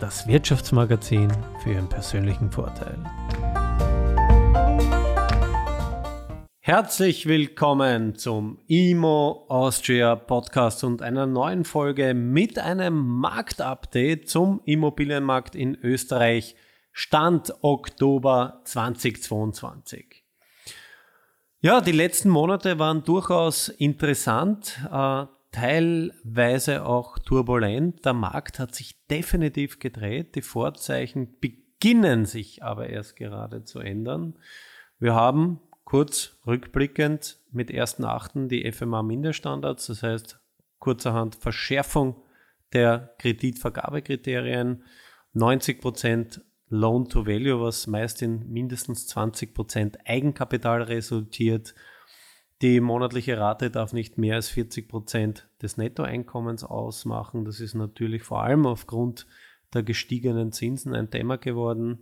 das Wirtschaftsmagazin für Ihren persönlichen Vorteil. Herzlich willkommen zum IMO Austria Podcast und einer neuen Folge mit einem Marktupdate zum Immobilienmarkt in Österreich Stand Oktober 2022. Ja, die letzten Monate waren durchaus interessant. Teilweise auch turbulent. Der Markt hat sich definitiv gedreht. Die Vorzeichen beginnen sich aber erst gerade zu ändern. Wir haben kurz rückblickend mit 1.8. die FMA-Minderstandards, das heißt kurzerhand Verschärfung der Kreditvergabekriterien, 90% Loan to Value, was meist in mindestens 20% Eigenkapital resultiert, die monatliche Rate darf nicht mehr als 40 Prozent des Nettoeinkommens ausmachen. Das ist natürlich vor allem aufgrund der gestiegenen Zinsen ein Thema geworden.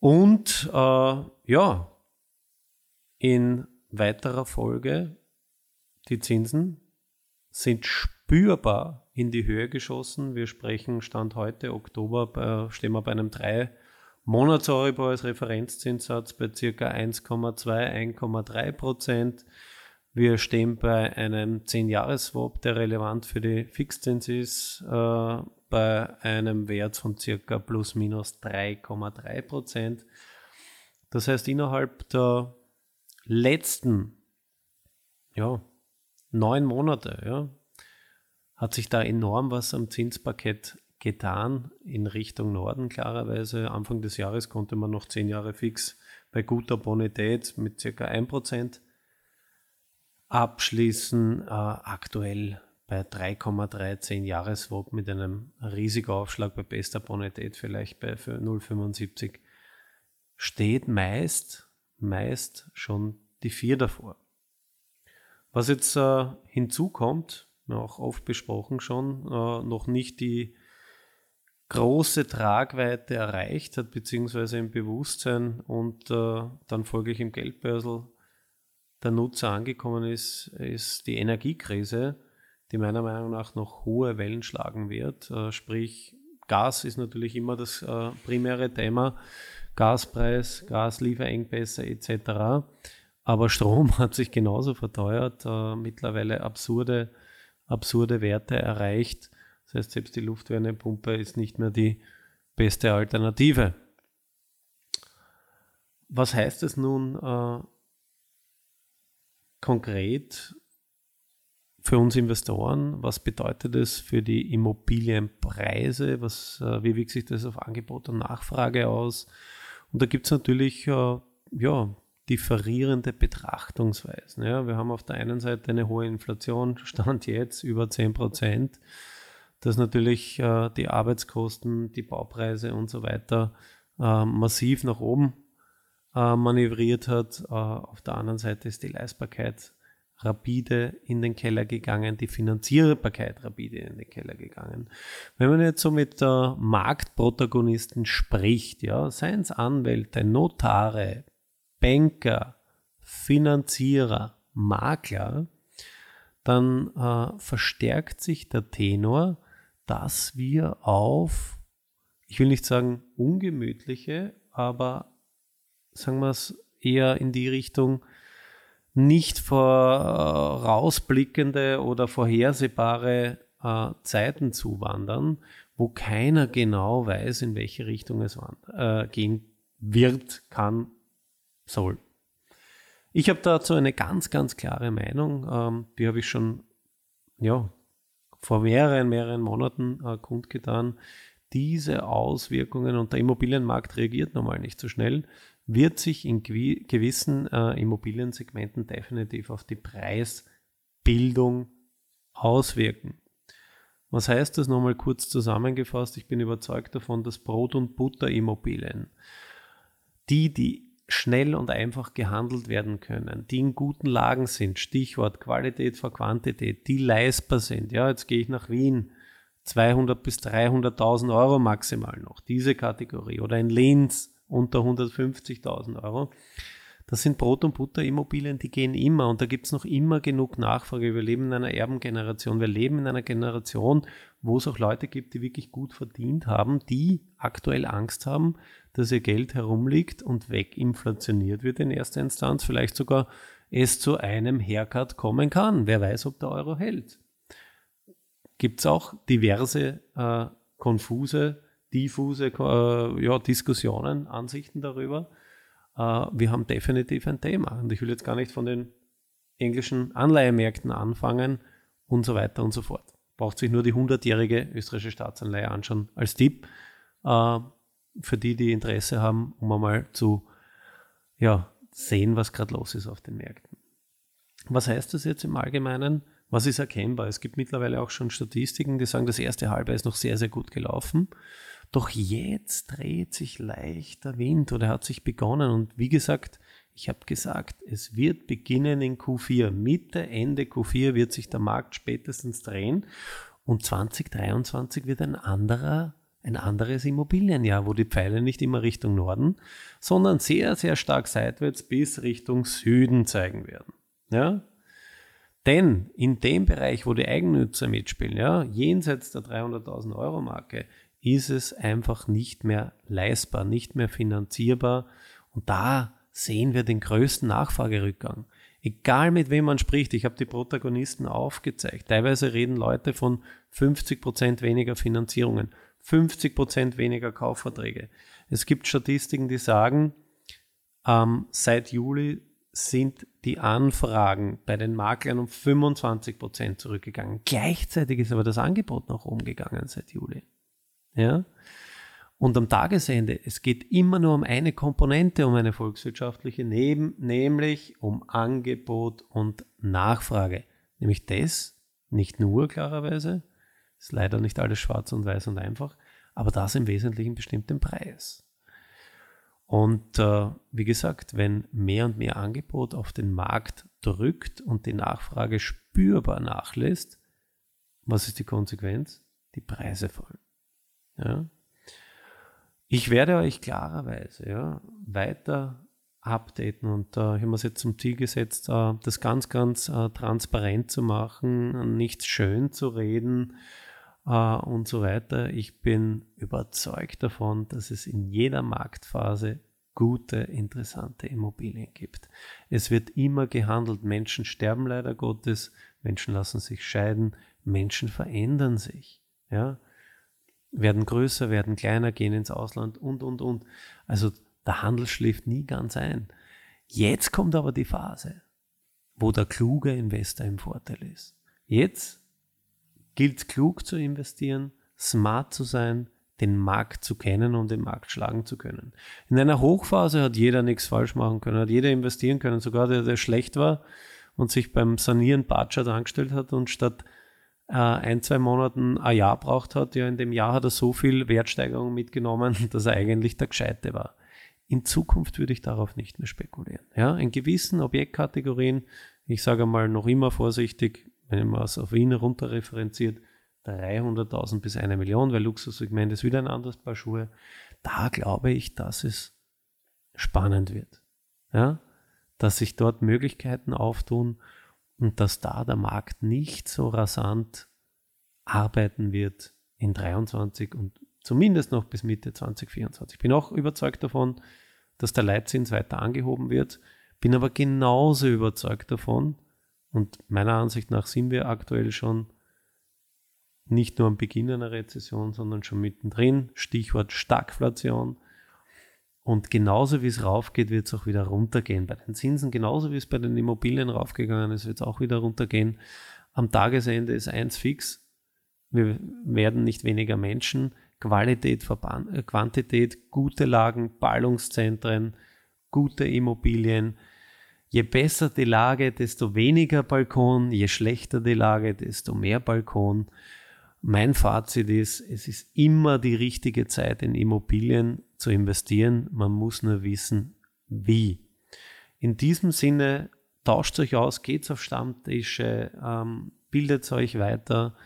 Und äh, ja, in weiterer Folge, die Zinsen sind spürbar in die Höhe geschossen. Wir sprechen Stand heute, Oktober, stehen wir bei einem 3 Monatseuribor als Referenzzinssatz bei ca. 1,2, 1,3 Prozent. Wir stehen bei einem 10-Jahres-Swap, der relevant für die Fixzins ist, äh, bei einem Wert von ca. plus minus 3,3 Prozent. Das heißt, innerhalb der letzten ja, neun Monate ja, hat sich da enorm was am Zinspaket getan in Richtung Norden, klarerweise. Anfang des Jahres konnte man noch zehn Jahre fix bei guter Bonität mit ca. 1% abschließen. Äh, aktuell bei 3,13 Jahreswop mit einem Risikoaufschlag bei bester Bonität vielleicht bei 0,75 steht meist, meist schon die 4 davor. Was jetzt äh, hinzukommt, auch oft besprochen schon, äh, noch nicht die große Tragweite erreicht hat, beziehungsweise im Bewusstsein und äh, dann folglich im Geldbörsel der Nutzer angekommen ist, ist die Energiekrise, die meiner Meinung nach noch hohe Wellen schlagen wird. Äh, sprich, Gas ist natürlich immer das äh, primäre Thema, Gaspreis, Gaslieferengpässe etc. Aber Strom hat sich genauso verteuert, äh, mittlerweile absurde, absurde Werte erreicht das heißt, selbst die Luftwärmepumpe ist nicht mehr die beste Alternative. Was heißt es nun äh, konkret für uns Investoren? Was bedeutet es für die Immobilienpreise? Was, äh, wie wirkt sich das auf Angebot und Nachfrage aus? Und da gibt es natürlich äh, ja, differierende Betrachtungsweisen. Ja, wir haben auf der einen Seite eine hohe Inflation, Stand jetzt über 10 Prozent dass natürlich äh, die Arbeitskosten, die Baupreise und so weiter äh, massiv nach oben äh, manövriert hat. Äh, auf der anderen Seite ist die Leistbarkeit rapide in den Keller gegangen, die Finanzierbarkeit rapide in den Keller gegangen. Wenn man jetzt so mit Marktprotagonisten spricht, ja, seien es Anwälte, Notare, Banker, Finanzierer, Makler, dann äh, verstärkt sich der Tenor, dass wir auf, ich will nicht sagen ungemütliche, aber sagen wir es eher in die Richtung nicht vorausblickende oder vorhersehbare äh, Zeiten zuwandern, wo keiner genau weiß, in welche Richtung es äh, gehen wird, kann, soll. Ich habe dazu eine ganz, ganz klare Meinung. Ähm, die habe ich schon ja, vor mehreren, mehreren Monaten äh, kundgetan, diese Auswirkungen und der Immobilienmarkt reagiert normal nicht so schnell, wird sich in gewissen äh, Immobiliensegmenten definitiv auf die Preisbildung auswirken. Was heißt das nochmal kurz zusammengefasst? Ich bin überzeugt davon, dass Brot- und Butterimmobilien, die, die schnell und einfach gehandelt werden können, die in guten Lagen sind, Stichwort Qualität vor Quantität, die leistbar sind. Ja, jetzt gehe ich nach Wien, 200 bis 300.000 Euro maximal noch, diese Kategorie. Oder in Linz unter 150.000 Euro. Das sind Brot- und Butter-Immobilien, die gehen immer und da gibt es noch immer genug Nachfrage. Wir leben in einer Erbengeneration. Wir leben in einer Generation, wo es auch Leute gibt, die wirklich gut verdient haben, die aktuell Angst haben, dass ihr Geld herumliegt und weginflationiert wird in erster Instanz, vielleicht sogar es zu einem Haircut kommen kann. Wer weiß, ob der Euro hält. Gibt es auch diverse äh, konfuse, diffuse äh, ja, Diskussionen, Ansichten darüber. Äh, wir haben definitiv ein Thema. Und ich will jetzt gar nicht von den englischen Anleihemärkten anfangen und so weiter und so fort. Braucht sich nur die 100-jährige österreichische Staatsanleihe anschauen als Tipp. Äh, für die, die Interesse haben, um einmal zu ja, sehen, was gerade los ist auf den Märkten. Was heißt das jetzt im Allgemeinen? Was ist erkennbar? Es gibt mittlerweile auch schon Statistiken, die sagen, das erste Halbjahr ist noch sehr, sehr gut gelaufen. Doch jetzt dreht sich leicht der Wind oder hat sich begonnen. Und wie gesagt, ich habe gesagt, es wird beginnen in Q4. Mitte, Ende Q4 wird sich der Markt spätestens drehen. Und 2023 wird ein anderer ein anderes Immobilienjahr, wo die Pfeile nicht immer Richtung Norden, sondern sehr, sehr stark seitwärts bis Richtung Süden zeigen werden. Ja? Denn in dem Bereich, wo die Eigennutzer mitspielen, ja, jenseits der 300.000 Euro Marke, ist es einfach nicht mehr leistbar, nicht mehr finanzierbar. Und da sehen wir den größten Nachfragerückgang. Egal mit wem man spricht, ich habe die Protagonisten aufgezeigt. Teilweise reden Leute von 50 Prozent weniger Finanzierungen. 50 Prozent weniger Kaufverträge. Es gibt Statistiken, die sagen, ähm, seit Juli sind die Anfragen bei den Maklern um 25 Prozent zurückgegangen. Gleichzeitig ist aber das Angebot nach oben gegangen seit Juli. Ja? Und am Tagesende, es geht immer nur um eine Komponente, um eine volkswirtschaftliche, neben, nämlich um Angebot und Nachfrage. Nämlich das, nicht nur klarerweise, ist leider nicht alles schwarz und weiß und einfach, aber das im Wesentlichen bestimmt den Preis. Und äh, wie gesagt, wenn mehr und mehr Angebot auf den Markt drückt und die Nachfrage spürbar nachlässt, was ist die Konsequenz? Die Preise fallen. Ja? Ich werde euch klarerweise ja, weiter updaten und äh, ich habe mir jetzt zum Ziel gesetzt, äh, das ganz, ganz äh, transparent zu machen, nicht schön zu reden, äh, und so weiter. Ich bin überzeugt davon, dass es in jeder Marktphase gute, interessante Immobilien gibt. Es wird immer gehandelt. Menschen sterben leider Gottes, Menschen lassen sich scheiden, Menschen verändern sich. Ja? Werden größer, werden kleiner, gehen ins Ausland und, und, und. Also der Handel schläft nie ganz ein. Jetzt kommt aber die Phase, wo der kluge Investor im Vorteil ist. Jetzt gilt klug zu investieren, smart zu sein, den Markt zu kennen und den Markt schlagen zu können. In einer Hochphase hat jeder nichts falsch machen können, hat jeder investieren können, sogar der, der schlecht war und sich beim Sanieren Budget angestellt hat und statt ein, zwei Monaten ein Jahr braucht hat, ja, in dem Jahr hat er so viel Wertsteigerung mitgenommen, dass er eigentlich der Gescheite war. In Zukunft würde ich darauf nicht mehr spekulieren. Ja, in gewissen Objektkategorien, ich sage mal noch immer vorsichtig, wenn man es auf Wien runterreferenziert, 300.000 bis eine Million, weil Luxussegment ist wieder ein anderes Paar Schuhe. Da glaube ich, dass es spannend wird. Ja? Dass sich dort Möglichkeiten auftun und dass da der Markt nicht so rasant arbeiten wird in 23 und zumindest noch bis Mitte 2024. Ich bin auch überzeugt davon, dass der Leitzins weiter angehoben wird, bin aber genauso überzeugt davon, und meiner Ansicht nach sind wir aktuell schon nicht nur am Beginn einer Rezession, sondern schon mittendrin. Stichwort Stagflation. Und genauso wie es raufgeht, wird es auch wieder runtergehen. Bei den Zinsen, genauso wie es bei den Immobilien raufgegangen ist, wird es auch wieder runtergehen. Am Tagesende ist eins fix. Wir werden nicht weniger Menschen. Qualität, äh, Quantität, gute Lagen, Ballungszentren, gute Immobilien, Je besser die Lage, desto weniger Balkon, je schlechter die Lage, desto mehr Balkon. Mein Fazit ist, es ist immer die richtige Zeit in Immobilien zu investieren. Man muss nur wissen, wie. In diesem Sinne, tauscht euch aus, geht auf Stammtische, ähm, bildet euch weiter.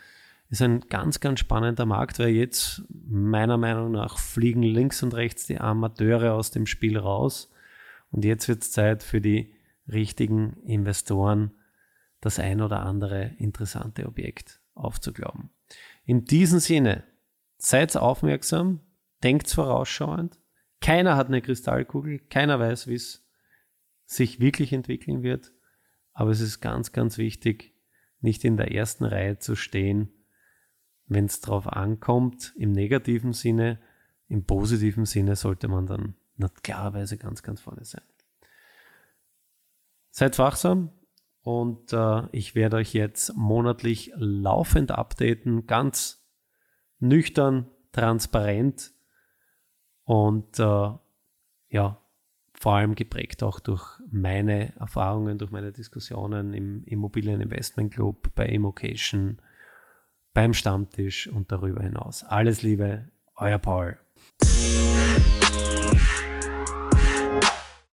Ist ein ganz, ganz spannender Markt, weil jetzt meiner Meinung nach fliegen links und rechts die Amateure aus dem Spiel raus. Und jetzt wird es Zeit für die richtigen Investoren, das ein oder andere interessante Objekt aufzuglauben. In diesem Sinne, seid aufmerksam, denkt vorausschauend. Keiner hat eine Kristallkugel, keiner weiß, wie es sich wirklich entwickeln wird. Aber es ist ganz, ganz wichtig, nicht in der ersten Reihe zu stehen, wenn es darauf ankommt, im negativen Sinne, im positiven Sinne sollte man dann klarerweise ganz, ganz vorne sein. Seid wachsam, und äh, ich werde euch jetzt monatlich laufend updaten, ganz nüchtern, transparent und äh, ja, vor allem geprägt auch durch meine Erfahrungen, durch meine Diskussionen im Immobilieninvestment Club, bei Immocation, beim Stammtisch und darüber hinaus. Alles Liebe, euer Paul.